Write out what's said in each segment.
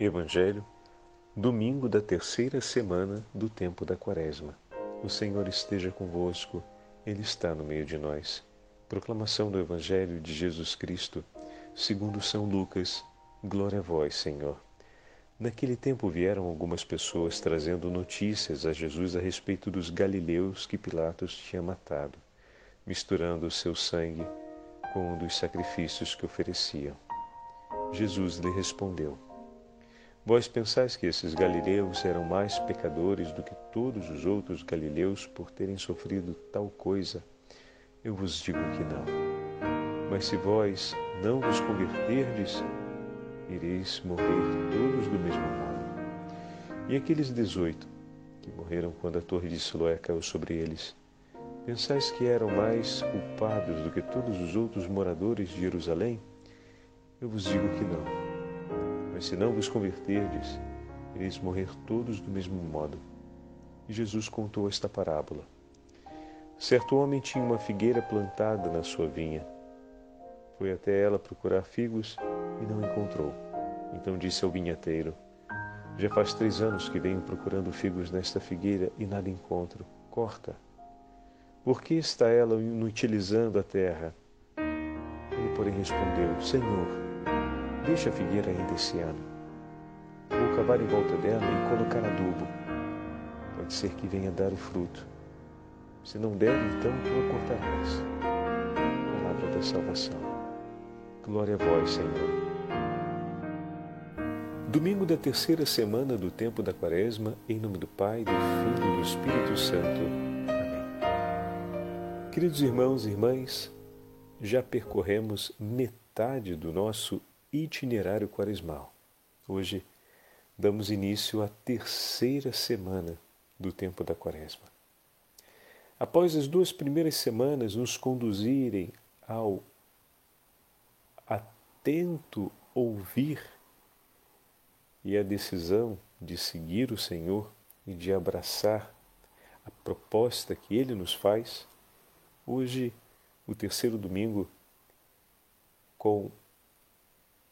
Evangelho, domingo da terceira semana do tempo da Quaresma. O Senhor esteja convosco, Ele está no meio de nós. Proclamação do Evangelho de Jesus Cristo, segundo São Lucas. Glória a vós, Senhor. Naquele tempo vieram algumas pessoas trazendo notícias a Jesus a respeito dos galileus que Pilatos tinha matado, misturando o seu sangue com um dos sacrifícios que ofereciam. Jesus lhe respondeu: Vós pensais que esses galileus eram mais pecadores do que todos os outros galileus por terem sofrido tal coisa? Eu vos digo que não. Mas se vós não vos converterdes, ireis morrer todos do mesmo modo. E aqueles dezoito que morreram quando a torre de Siloé caiu sobre eles, pensais que eram mais culpados do que todos os outros moradores de Jerusalém? Eu vos digo que não mas se não vos converterdes, ireis morrer todos do mesmo modo. E Jesus contou esta parábola. Certo homem tinha uma figueira plantada na sua vinha. Foi até ela procurar figos e não encontrou. Então disse ao vinhateiro: Já faz três anos que venho procurando figos nesta figueira e nada encontro. Corta. Por que está ela inutilizando a terra? Ele, porém, respondeu: Senhor, Deixa a figueira ainda esse ano. Vou cavar em volta dela e colocar adubo. Pode ser que venha dar o fruto. Se não der, então vou cortar mais. Palavra da salvação. Glória a vós, Senhor. Domingo da terceira semana do tempo da Quaresma, em nome do Pai, do Filho e do Espírito Santo. Amém. Queridos irmãos e irmãs, já percorremos metade do nosso itinerário quaresmal. Hoje damos início à terceira semana do tempo da Quaresma. Após as duas primeiras semanas nos conduzirem ao atento ouvir e a decisão de seguir o Senhor e de abraçar a proposta que Ele nos faz, hoje, o terceiro domingo, com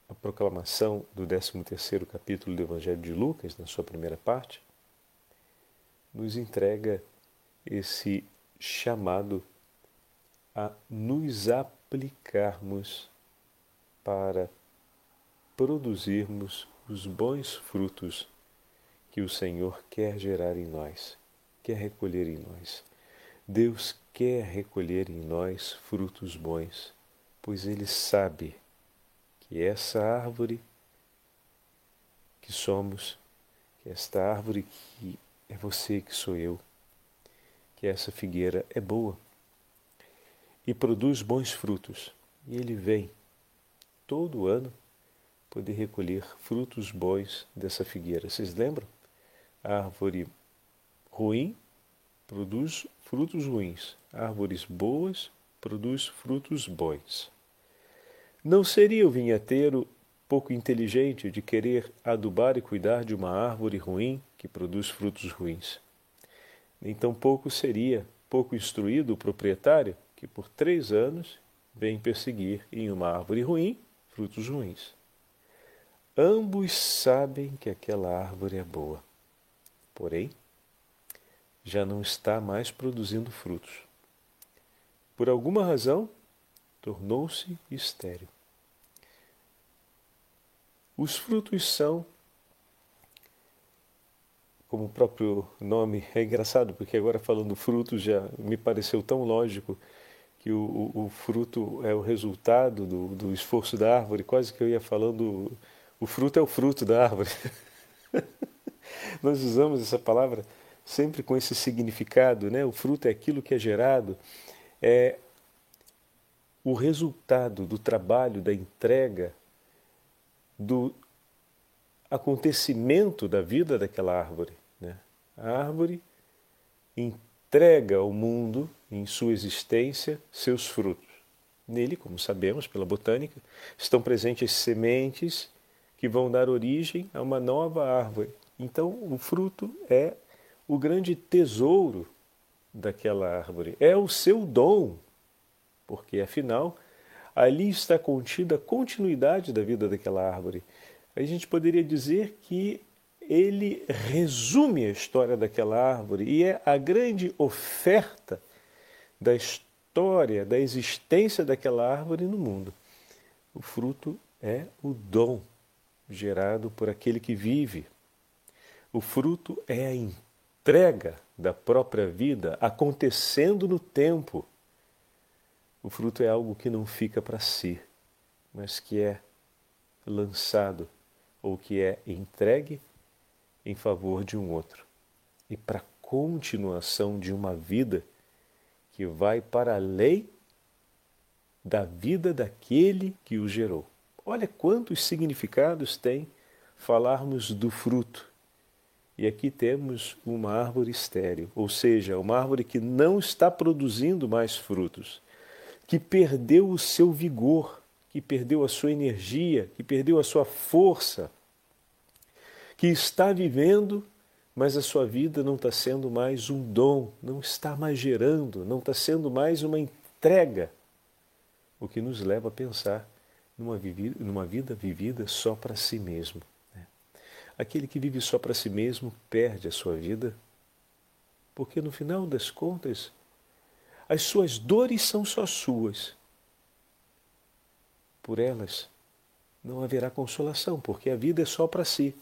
a proclamação do 13º capítulo do Evangelho de Lucas, na sua primeira parte, nos entrega esse chamado a nos aplicarmos para produzirmos os bons frutos que o Senhor quer gerar em nós, quer recolher em nós. Deus quer recolher em nós frutos bons, pois Ele sabe que essa árvore que somos, que esta árvore que é você, que sou eu, que essa figueira é boa e produz bons frutos. E ele vem todo ano poder recolher frutos bons dessa figueira. Vocês lembram? A árvore ruim produz frutos ruins. Árvores boas produz frutos bons. Não seria o vinheteiro pouco inteligente de querer adubar e cuidar de uma árvore ruim que produz frutos ruins? Nem tampouco seria pouco instruído o proprietário que por três anos vem perseguir em uma árvore ruim frutos ruins. Ambos sabem que aquela árvore é boa, porém já não está mais produzindo frutos. Por alguma razão, tornou-se estéril. Os frutos são, como o próprio nome é engraçado, porque agora falando frutos já me pareceu tão lógico que o, o, o fruto é o resultado do, do, esforço da árvore, quase que eu ia falando o fruto é o fruto da árvore. Nós usamos essa palavra sempre com esse significado, né? O fruto é aquilo que é gerado, é o resultado do trabalho, da entrega do acontecimento da vida daquela árvore. Né? A árvore entrega ao mundo, em sua existência, seus frutos. Nele, como sabemos pela botânica, estão presentes sementes que vão dar origem a uma nova árvore. Então, o fruto é o grande tesouro daquela árvore, é o seu dom, porque afinal ali está contida a continuidade da vida daquela árvore. a gente poderia dizer que ele resume a história daquela árvore e é a grande oferta da história, da existência daquela árvore no mundo. O fruto é o dom gerado por aquele que vive. O fruto é a entrega da própria vida acontecendo no tempo. O fruto é algo que não fica para si, mas que é lançado ou que é entregue em favor de um outro e para continuação de uma vida que vai para além da vida daquele que o gerou. Olha quantos significados tem falarmos do fruto. E aqui temos uma árvore estéril, ou seja, uma árvore que não está produzindo mais frutos, que perdeu o seu vigor, que perdeu a sua energia, que perdeu a sua força, que está vivendo, mas a sua vida não está sendo mais um dom, não está mais gerando, não está sendo mais uma entrega, o que nos leva a pensar numa, vivida, numa vida vivida só para si mesmo. Né? Aquele que vive só para si mesmo perde a sua vida, porque no final das contas, as suas dores são só suas. Por elas não haverá consolação, porque a vida é só para si.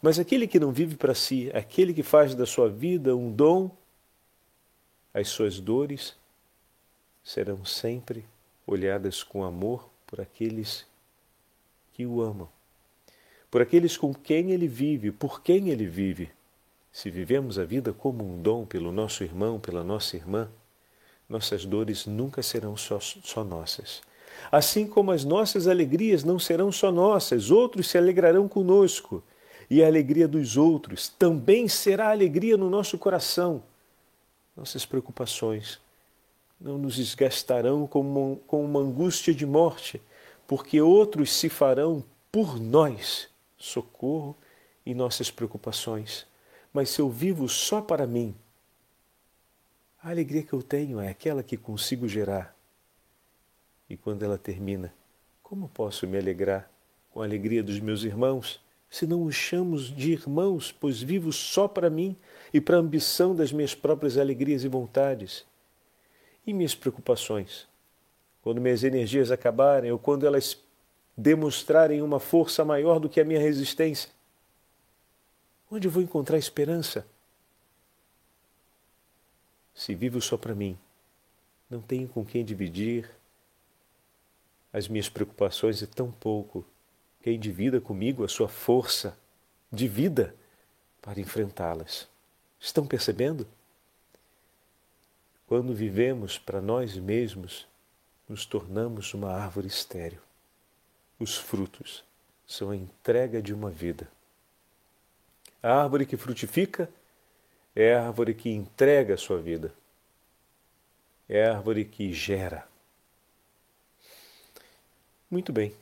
Mas aquele que não vive para si, aquele que faz da sua vida um dom, as suas dores serão sempre olhadas com amor por aqueles que o amam, por aqueles com quem ele vive, por quem ele vive. Se vivemos a vida como um dom pelo nosso irmão, pela nossa irmã, nossas dores nunca serão só, só nossas. Assim como as nossas alegrias não serão só nossas, outros se alegrarão conosco e a alegria dos outros também será alegria no nosso coração. Nossas preocupações não nos desgastarão com uma, com uma angústia de morte, porque outros se farão por nós socorro em nossas preocupações. Mas se eu vivo só para mim, a alegria que eu tenho é aquela que consigo gerar. E quando ela termina, como posso me alegrar com a alegria dos meus irmãos? se não os chamo de irmãos, pois vivo só para mim e para a ambição das minhas próprias alegrias e vontades? E minhas preocupações? Quando minhas energias acabarem ou quando elas demonstrarem uma força maior do que a minha resistência? Onde vou encontrar esperança? Se vivo só para mim, não tenho com quem dividir as minhas preocupações e tão pouco quem divida comigo a sua força de vida para enfrentá-las. Estão percebendo? Quando vivemos para nós mesmos, nos tornamos uma árvore estéril. Os frutos são a entrega de uma vida. A árvore que frutifica é árvore que entrega a sua vida. É árvore que gera. Muito bem.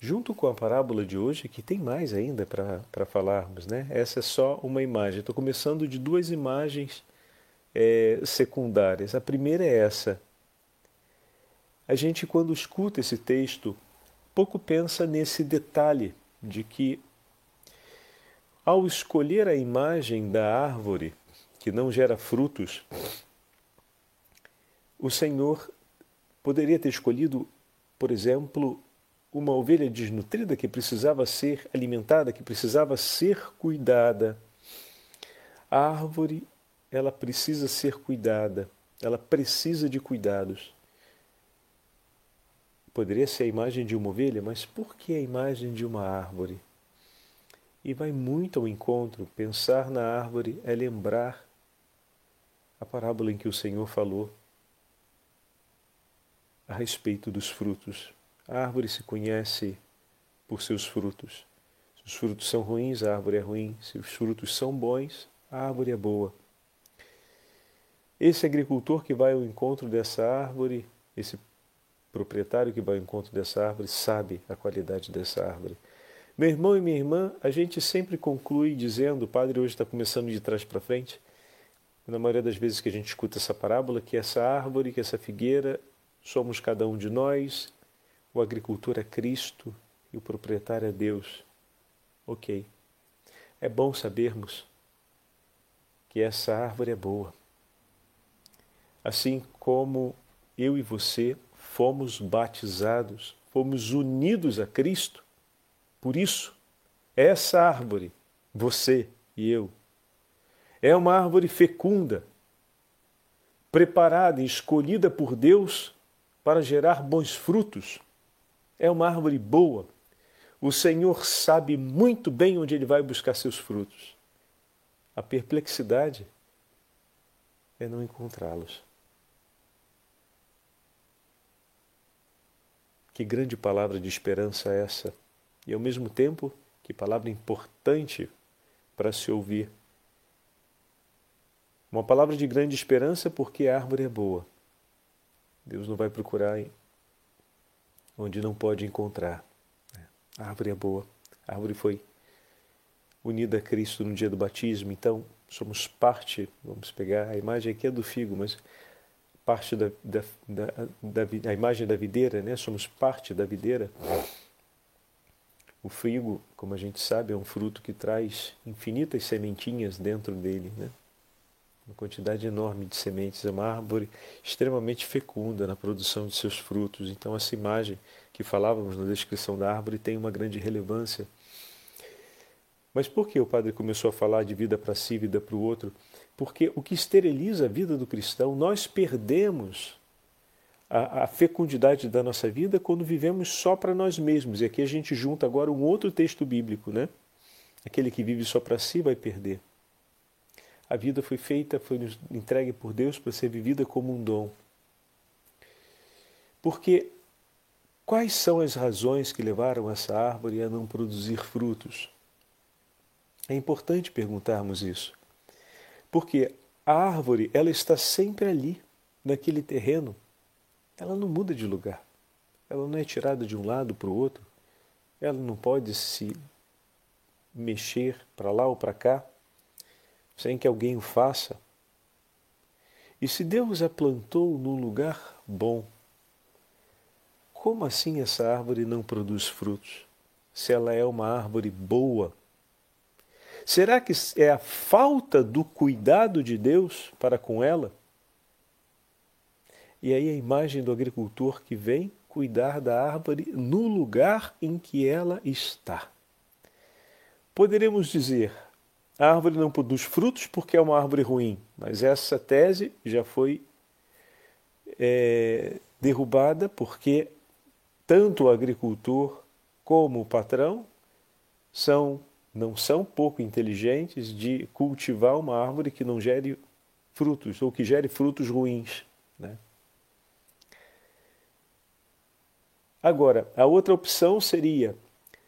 Junto com a parábola de hoje, que tem mais ainda para falarmos, né? Essa é só uma imagem. Estou começando de duas imagens é, secundárias. A primeira é essa. A gente, quando escuta esse texto, pouco pensa nesse detalhe de que, ao escolher a imagem da árvore que não gera frutos, o Senhor poderia ter escolhido, por exemplo, uma ovelha desnutrida que precisava ser alimentada, que precisava ser cuidada. A árvore, ela precisa ser cuidada, ela precisa de cuidados. Poderia ser a imagem de uma ovelha, mas por que a imagem de uma árvore? E vai muito ao encontro. Pensar na árvore é lembrar a parábola em que o Senhor falou a respeito dos frutos. A árvore se conhece por seus frutos. Se os frutos são ruins, a árvore é ruim. Se os frutos são bons, a árvore é boa. Esse agricultor que vai ao encontro dessa árvore, esse proprietário que vai ao encontro dessa árvore, sabe a qualidade dessa árvore. Meu irmão e minha irmã, a gente sempre conclui dizendo, o padre hoje está começando de trás para frente, na maioria das vezes que a gente escuta essa parábola, que essa árvore, que essa figueira, somos cada um de nós, o agricultor é Cristo e o proprietário é Deus. Ok. É bom sabermos que essa árvore é boa. Assim como eu e você fomos batizados, fomos unidos a Cristo, por isso, essa árvore, você e eu, é uma árvore fecunda, preparada e escolhida por Deus para gerar bons frutos. É uma árvore boa. O Senhor sabe muito bem onde ele vai buscar seus frutos. A perplexidade é não encontrá-los. Que grande palavra de esperança é essa! E ao mesmo tempo, que palavra importante para se ouvir. Uma palavra de grande esperança porque a árvore é boa. Deus não vai procurar onde não pode encontrar. A árvore é boa. A árvore foi unida a Cristo no dia do batismo, então somos parte, vamos pegar a imagem aqui é do figo, mas parte da, da, da, da, a imagem da videira, né? somos parte da videira. O figo, como a gente sabe, é um fruto que traz infinitas sementinhas dentro dele, né? uma quantidade enorme de sementes, é uma árvore extremamente fecunda na produção de seus frutos. Então, essa imagem que falávamos na descrição da árvore tem uma grande relevância mas por que o padre começou a falar de vida para si, vida para o outro? Porque o que esteriliza a vida do cristão, nós perdemos a, a fecundidade da nossa vida quando vivemos só para nós mesmos. E aqui a gente junta agora um outro texto bíblico, né? Aquele que vive só para si vai perder. A vida foi feita, foi entregue por Deus para ser vivida como um dom. Porque quais são as razões que levaram essa árvore a não produzir frutos? É importante perguntarmos isso. Porque a árvore, ela está sempre ali, naquele terreno. Ela não muda de lugar. Ela não é tirada de um lado para o outro. Ela não pode se mexer para lá ou para cá sem que alguém o faça. E se Deus a plantou num lugar bom, como assim essa árvore não produz frutos? Se ela é uma árvore boa, Será que é a falta do cuidado de Deus para com ela? E aí a imagem do agricultor que vem cuidar da árvore no lugar em que ela está. Poderemos dizer, a árvore não produz frutos porque é uma árvore ruim, mas essa tese já foi é, derrubada porque tanto o agricultor como o patrão são não são pouco inteligentes de cultivar uma árvore que não gere frutos ou que gere frutos ruins. Né? Agora, a outra opção seria: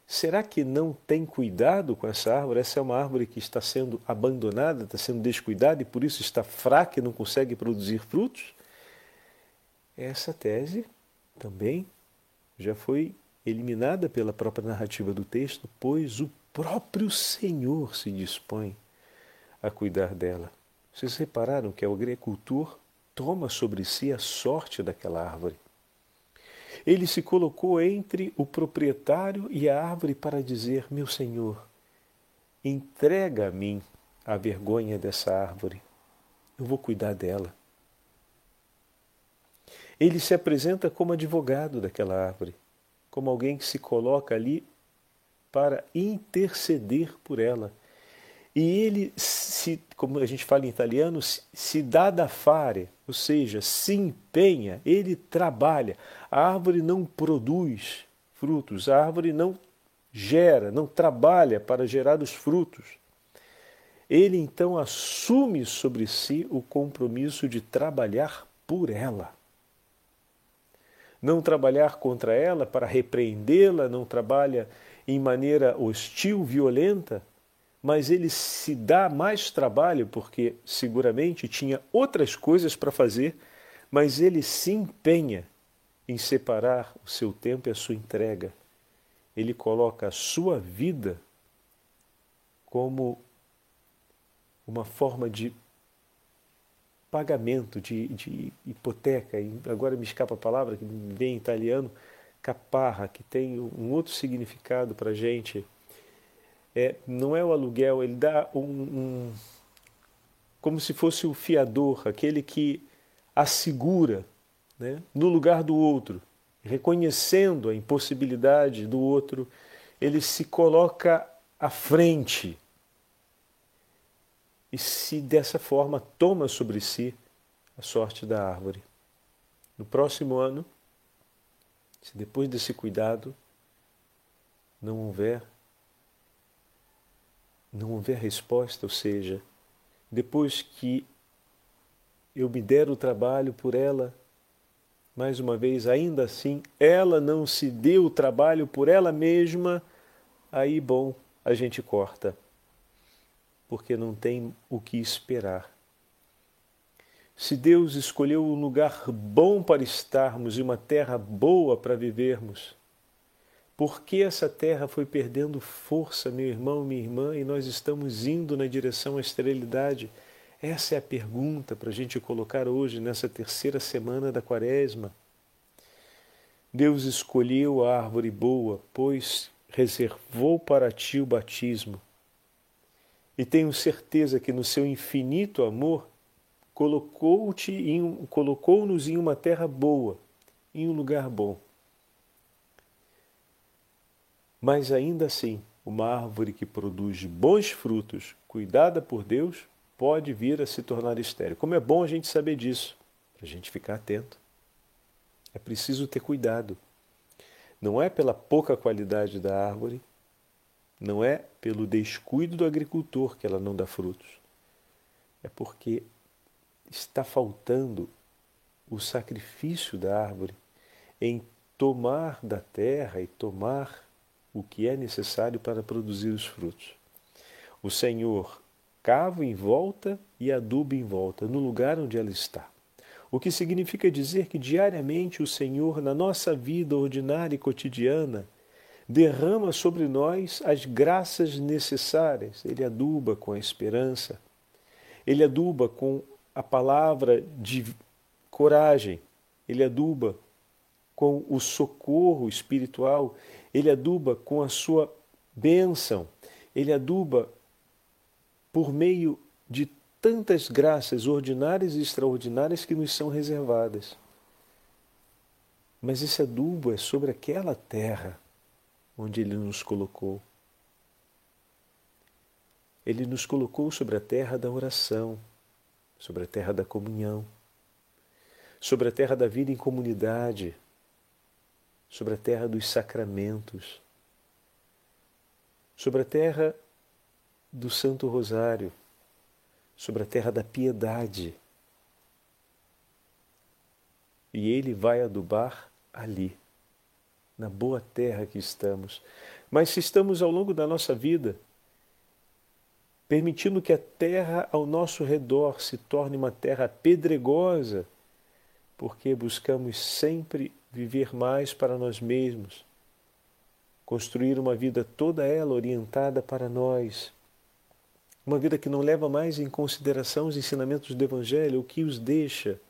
será que não tem cuidado com essa árvore? Essa é uma árvore que está sendo abandonada, está sendo descuidada e por isso está fraca e não consegue produzir frutos? Essa tese também já foi eliminada pela própria narrativa do texto, pois o próprio Senhor se dispõe a cuidar dela. Vocês repararam que o agricultor toma sobre si a sorte daquela árvore. Ele se colocou entre o proprietário e a árvore para dizer: Meu Senhor, entrega a mim a vergonha dessa árvore, eu vou cuidar dela. Ele se apresenta como advogado daquela árvore, como alguém que se coloca ali para interceder por ela. E ele, se, como a gente fala em italiano, se, se dá da fare, ou seja, se empenha, ele trabalha. A árvore não produz frutos, a árvore não gera, não trabalha para gerar os frutos. Ele então assume sobre si o compromisso de trabalhar por ela. Não trabalhar contra ela para repreendê-la, não trabalha em maneira hostil, violenta, mas ele se dá mais trabalho porque seguramente tinha outras coisas para fazer, mas ele se empenha em separar o seu tempo e a sua entrega. Ele coloca a sua vida como uma forma de pagamento, de, de hipoteca, agora me escapa a palavra que vem em italiano, caparra, que tem um outro significado para a gente, é, não é o aluguel, ele dá um, um como se fosse o fiador, aquele que assegura né, no lugar do outro, reconhecendo a impossibilidade do outro, ele se coloca à frente e se dessa forma toma sobre si a sorte da árvore. No próximo ano, se depois desse cuidado não houver não houver resposta, ou seja, depois que eu me der o trabalho por ela, mais uma vez, ainda assim, ela não se deu o trabalho por ela mesma, aí, bom, a gente corta, porque não tem o que esperar. Se Deus escolheu um lugar bom para estarmos e uma terra boa para vivermos, por que essa terra foi perdendo força, meu irmão, minha irmã, e nós estamos indo na direção à esterilidade? Essa é a pergunta para a gente colocar hoje, nessa terceira semana da Quaresma. Deus escolheu a árvore boa, pois reservou para ti o batismo. E tenho certeza que no seu infinito amor colocou-te colocou-nos em uma terra boa, em um lugar bom. Mas ainda assim, uma árvore que produz bons frutos, cuidada por Deus, pode vir a se tornar estéril. Como é bom a gente saber disso, para a gente ficar atento. É preciso ter cuidado. Não é pela pouca qualidade da árvore, não é pelo descuido do agricultor que ela não dá frutos. É porque está faltando o sacrifício da árvore em tomar da terra e tomar o que é necessário para produzir os frutos. O Senhor cava em volta e aduba em volta, no lugar onde ela está. O que significa dizer que diariamente o Senhor, na nossa vida ordinária e cotidiana, derrama sobre nós as graças necessárias. Ele aduba com a esperança, ele aduba com a palavra de coragem, ele aduba com o socorro espiritual, ele aduba com a sua bênção, ele aduba por meio de tantas graças ordinárias e extraordinárias que nos são reservadas. Mas esse adubo é sobre aquela terra onde ele nos colocou. Ele nos colocou sobre a terra da oração, sobre a terra da comunhão, sobre a terra da vida em comunidade, sobre a terra dos sacramentos, sobre a terra do Santo Rosário, sobre a terra da piedade. E Ele vai adubar ali, na boa terra que estamos. Mas se estamos ao longo da nossa vida permitindo que a terra ao nosso redor se torne uma terra pedregosa, porque buscamos sempre viver mais para nós mesmos, construir uma vida toda ela orientada para nós, uma vida que não leva mais em consideração os ensinamentos do Evangelho, o que os deixa.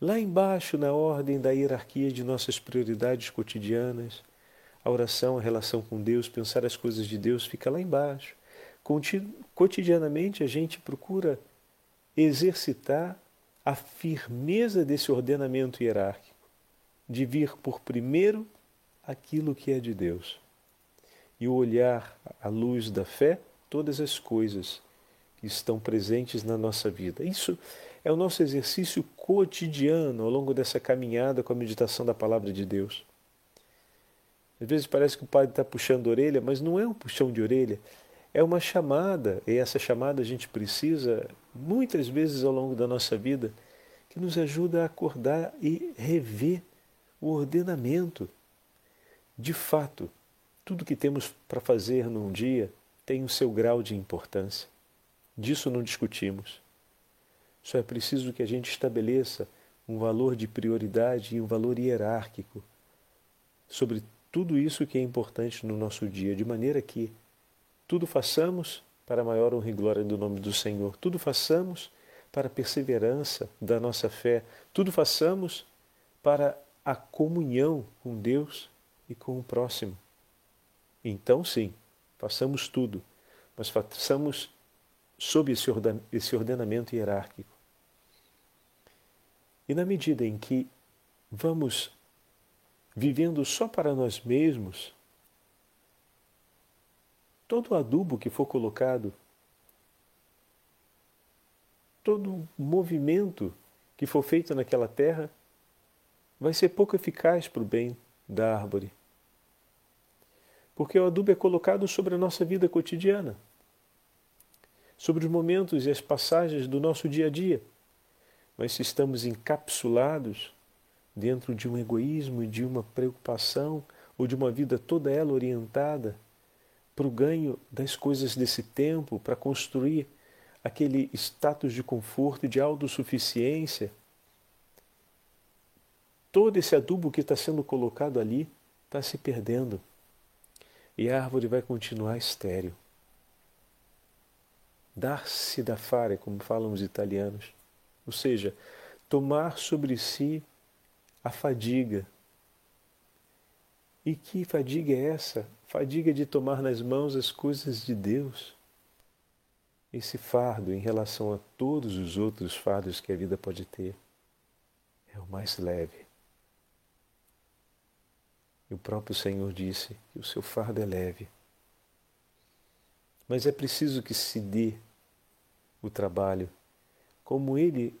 Lá embaixo, na ordem da hierarquia de nossas prioridades cotidianas, a oração, a relação com Deus, pensar as coisas de Deus fica lá embaixo. Cotidianamente a gente procura exercitar a firmeza desse ordenamento hierárquico de vir por primeiro aquilo que é de Deus e o olhar à luz da fé todas as coisas que estão presentes na nossa vida. Isso é o nosso exercício cotidiano ao longo dessa caminhada com a meditação da palavra de Deus. Às vezes parece que o padre está puxando a orelha, mas não é um puxão de orelha, é uma chamada, e essa chamada a gente precisa muitas vezes ao longo da nossa vida, que nos ajuda a acordar e rever o ordenamento. De fato, tudo que temos para fazer num dia tem o seu grau de importância. Disso não discutimos. Só é preciso que a gente estabeleça um valor de prioridade e um valor hierárquico sobre tudo isso que é importante no nosso dia, de maneira que tudo façamos para a maior honra e glória do nome do Senhor, tudo façamos para a perseverança da nossa fé, tudo façamos para a comunhão com Deus e com o próximo. Então, sim, façamos tudo, mas façamos sob esse ordenamento hierárquico. E na medida em que vamos vivendo só para nós mesmos, todo adubo que for colocado, todo movimento que for feito naquela terra, vai ser pouco eficaz para o bem da árvore. Porque o adubo é colocado sobre a nossa vida cotidiana, sobre os momentos e as passagens do nosso dia a dia. Mas se estamos encapsulados dentro de um egoísmo e de uma preocupação ou de uma vida toda ela orientada para o ganho das coisas desse tempo, para construir aquele status de conforto e de autossuficiência, todo esse adubo que está sendo colocado ali está se perdendo. E a árvore vai continuar estéril. Dar-se da fare, como falam os italianos. Ou seja, tomar sobre si a fadiga. E que fadiga é essa? Fadiga de tomar nas mãos as coisas de Deus. Esse fardo em relação a todos os outros fardos que a vida pode ter é o mais leve. E o próprio Senhor disse que o seu fardo é leve. Mas é preciso que se dê o trabalho, como ele,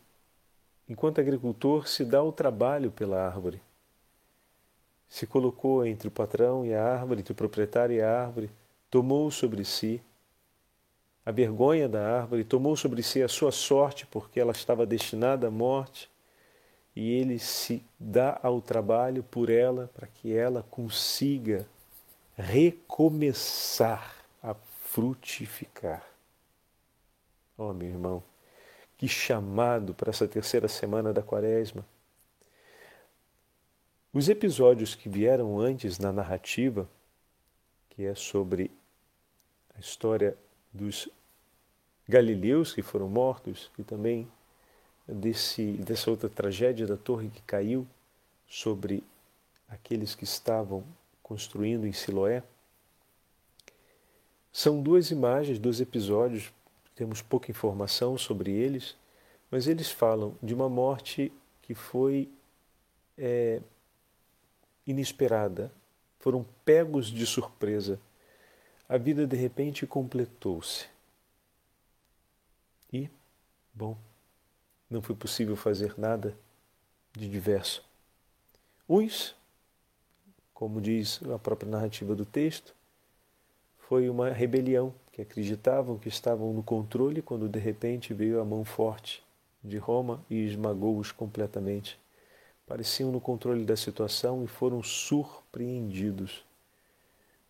enquanto agricultor, se dá o trabalho pela árvore. Se colocou entre o patrão e a árvore, entre o proprietário e a árvore, tomou sobre si a vergonha da árvore, tomou sobre si a sua sorte, porque ela estava destinada à morte, e ele se dá ao trabalho por ela para que ela consiga recomeçar a frutificar. Oh, meu irmão, que chamado para essa terceira semana da Quaresma. Os episódios que vieram antes na narrativa, que é sobre a história dos galileus que foram mortos e também desse, dessa outra tragédia da torre que caiu sobre aqueles que estavam construindo em Siloé. São duas imagens, dois episódios, temos pouca informação sobre eles, mas eles falam de uma morte que foi é, inesperada, foram pegos de surpresa. A vida de repente completou-se. E, bom, não foi possível fazer nada de diverso. Uns, como diz a própria narrativa do texto, foi uma rebelião, que acreditavam que estavam no controle quando de repente veio a mão forte de Roma e esmagou-os completamente. Pareciam no controle da situação e foram surpreendidos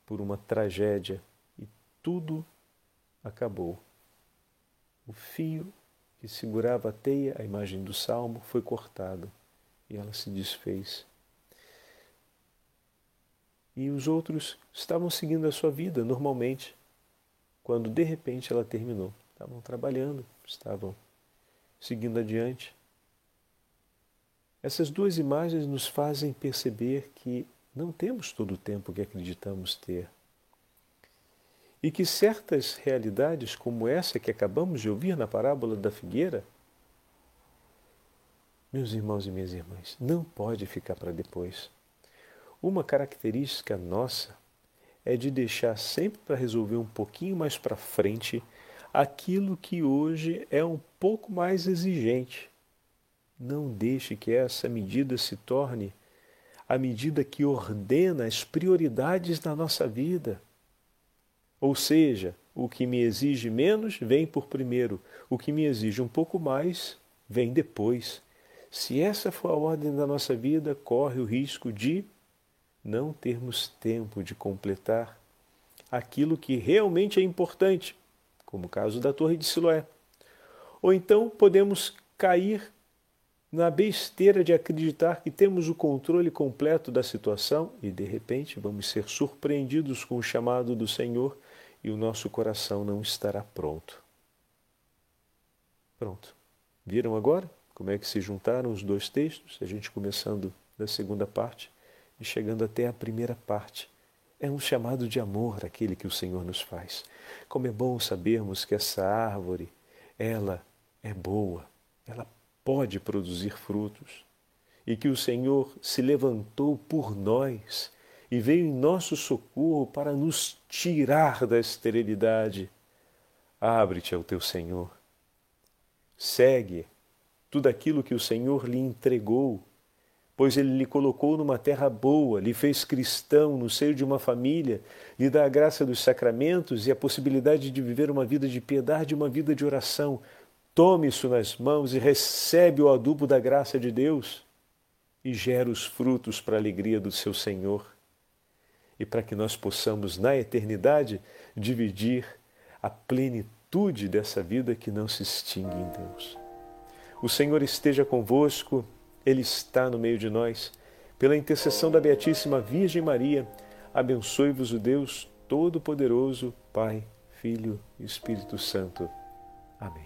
por uma tragédia e tudo acabou. O fio que segurava a teia, a imagem do salmo, foi cortado e ela se desfez. E os outros estavam seguindo a sua vida normalmente, quando de repente ela terminou. Estavam trabalhando, estavam seguindo adiante. Essas duas imagens nos fazem perceber que não temos todo o tempo que acreditamos ter e que certas realidades, como essa que acabamos de ouvir na parábola da figueira, meus irmãos e minhas irmãs, não pode ficar para depois. Uma característica nossa é de deixar sempre para resolver um pouquinho mais para frente aquilo que hoje é um pouco mais exigente. Não deixe que essa medida se torne a medida que ordena as prioridades da nossa vida. Ou seja, o que me exige menos vem por primeiro, o que me exige um pouco mais vem depois. Se essa for a ordem da nossa vida, corre o risco de não termos tempo de completar aquilo que realmente é importante, como o caso da Torre de Siloé. Ou então podemos cair na besteira de acreditar que temos o controle completo da situação e de repente vamos ser surpreendidos com o chamado do Senhor e o nosso coração não estará pronto. Pronto. Viram agora como é que se juntaram os dois textos? A gente começando da segunda parte e chegando até a primeira parte. É um chamado de amor aquele que o Senhor nos faz. Como é bom sabermos que essa árvore, ela é boa, ela pode produzir frutos e que o Senhor se levantou por nós e veio em nosso socorro para nos tirar da esterilidade. Abre-te ao teu Senhor. Segue tudo aquilo que o Senhor lhe entregou, pois ele lhe colocou numa terra boa, lhe fez cristão no seio de uma família, lhe dá a graça dos sacramentos e a possibilidade de viver uma vida de piedade, uma vida de oração. Tome isso nas mãos e recebe o adubo da graça de Deus e gera os frutos para a alegria do seu Senhor e para que nós possamos, na eternidade, dividir a plenitude dessa vida que não se extingue em Deus. O Senhor esteja convosco, Ele está no meio de nós. Pela intercessão da Beatíssima Virgem Maria, abençoe-vos o Deus Todo-Poderoso, Pai, Filho e Espírito Santo. Amém.